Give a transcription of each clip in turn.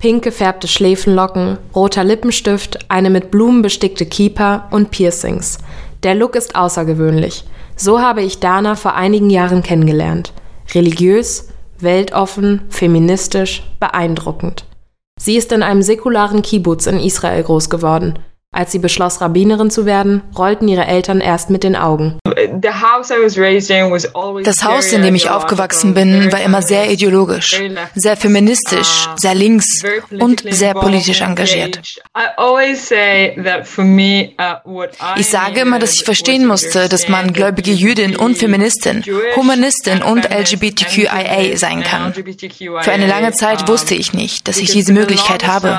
Pink gefärbte Schläfenlocken, roter Lippenstift, eine mit Blumen bestickte Kieper und Piercings. Der Look ist außergewöhnlich. So habe ich Dana vor einigen Jahren kennengelernt. Religiös, weltoffen, feministisch, beeindruckend. Sie ist in einem säkularen Kibbutz in Israel groß geworden. Als sie beschloss, Rabbinerin zu werden, rollten ihre Eltern erst mit den Augen. Das Haus, in dem ich aufgewachsen bin, war immer sehr ideologisch, sehr feministisch, sehr links und sehr politisch engagiert. Ich sage immer, dass ich verstehen musste, dass man gläubige Jüdin und Feministin, Humanistin und LGBTQIA sein kann. Für eine lange Zeit wusste ich nicht, dass ich diese Möglichkeit habe.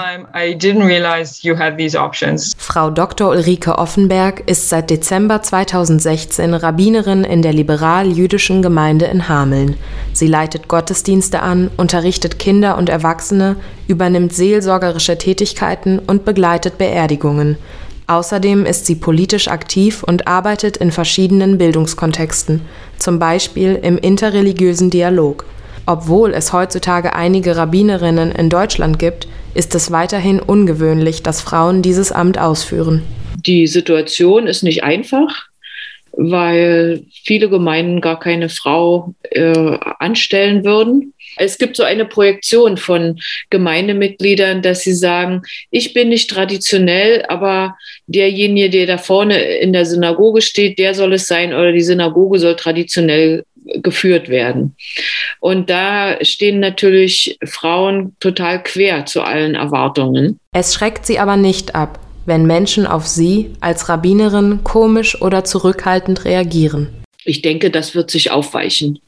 Frau Dr. Ulrike Offenberg ist seit Dezember 2016 Rabbinerin in der liberal-jüdischen Gemeinde in Hameln. Sie leitet Gottesdienste an, unterrichtet Kinder und Erwachsene, übernimmt seelsorgerische Tätigkeiten und begleitet Beerdigungen. Außerdem ist sie politisch aktiv und arbeitet in verschiedenen Bildungskontexten, zum Beispiel im interreligiösen Dialog. Obwohl es heutzutage einige Rabbinerinnen in Deutschland gibt, ist es weiterhin ungewöhnlich, dass Frauen dieses Amt ausführen. Die Situation ist nicht einfach, weil viele Gemeinden gar keine Frau äh, anstellen würden. Es gibt so eine Projektion von Gemeindemitgliedern, dass sie sagen, ich bin nicht traditionell, aber derjenige, der da vorne in der Synagoge steht, der soll es sein oder die Synagoge soll traditionell geführt werden. Und da stehen natürlich Frauen total quer zu allen Erwartungen. Es schreckt sie aber nicht ab, wenn Menschen auf sie als Rabbinerin komisch oder zurückhaltend reagieren. Ich denke, das wird sich aufweichen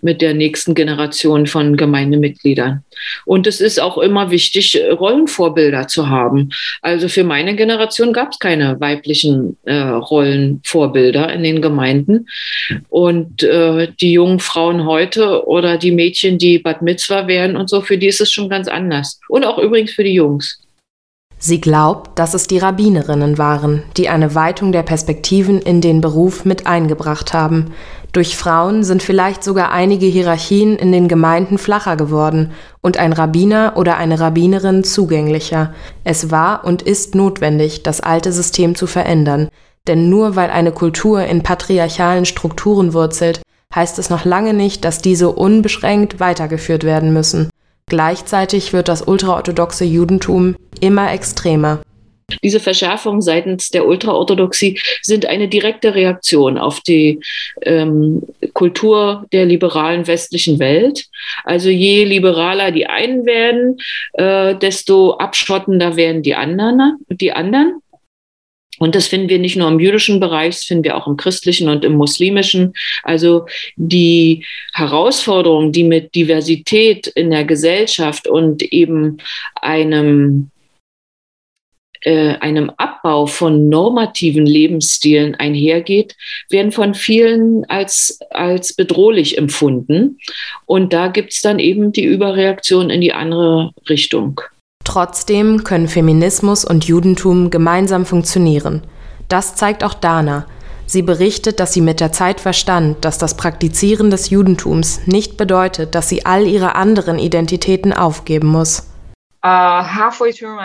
mit der nächsten Generation von Gemeindemitgliedern. Und es ist auch immer wichtig, Rollenvorbilder zu haben. Also für meine Generation gab es keine weiblichen äh, Rollenvorbilder in den Gemeinden. Und äh, die jungen Frauen heute oder die Mädchen, die Bad Mitzwa werden und so, für die ist es schon ganz anders. Und auch übrigens für die Jungs. Sie glaubt, dass es die Rabbinerinnen waren, die eine Weitung der Perspektiven in den Beruf mit eingebracht haben. Durch Frauen sind vielleicht sogar einige Hierarchien in den Gemeinden flacher geworden und ein Rabbiner oder eine Rabbinerin zugänglicher. Es war und ist notwendig, das alte System zu verändern, denn nur weil eine Kultur in patriarchalen Strukturen wurzelt, heißt es noch lange nicht, dass diese unbeschränkt weitergeführt werden müssen. Gleichzeitig wird das ultraorthodoxe Judentum immer extremer. Diese Verschärfungen seitens der Ultraorthodoxie sind eine direkte Reaktion auf die ähm, Kultur der liberalen westlichen Welt. Also je liberaler die einen werden, äh, desto abschottender werden die anderen. Die anderen. Und das finden wir nicht nur im jüdischen Bereich, das finden wir auch im christlichen und im muslimischen. Also die Herausforderungen, die mit Diversität in der Gesellschaft und eben einem äh, einem Abbau von normativen Lebensstilen einhergeht, werden von vielen als, als bedrohlich empfunden. Und da gibt es dann eben die Überreaktion in die andere Richtung. Trotzdem können Feminismus und Judentum gemeinsam funktionieren. Das zeigt auch Dana. Sie berichtet, dass sie mit der Zeit verstand, dass das Praktizieren des Judentums nicht bedeutet, dass sie all ihre anderen Identitäten aufgeben muss. Uh,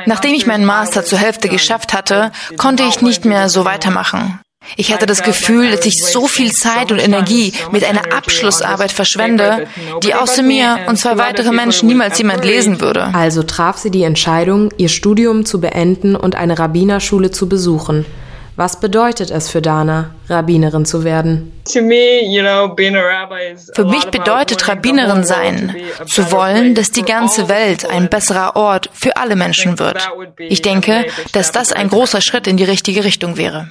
Nachdem ich meinen Master zur Hälfte geschafft hatte, konnte ich nicht mehr so weitermachen. Ich hatte das Gefühl, dass ich so viel Zeit und Energie mit einer Abschlussarbeit verschwende, die außer mir und zwei weitere Menschen niemals jemand lesen würde. Also traf sie die Entscheidung, ihr Studium zu beenden und eine Rabbinerschule zu besuchen. Was bedeutet es für Dana, Rabbinerin zu werden? Für mich bedeutet Rabbinerin sein, zu wollen, dass die ganze Welt ein besserer Ort für alle Menschen wird. Ich denke, dass das ein großer Schritt in die richtige Richtung wäre.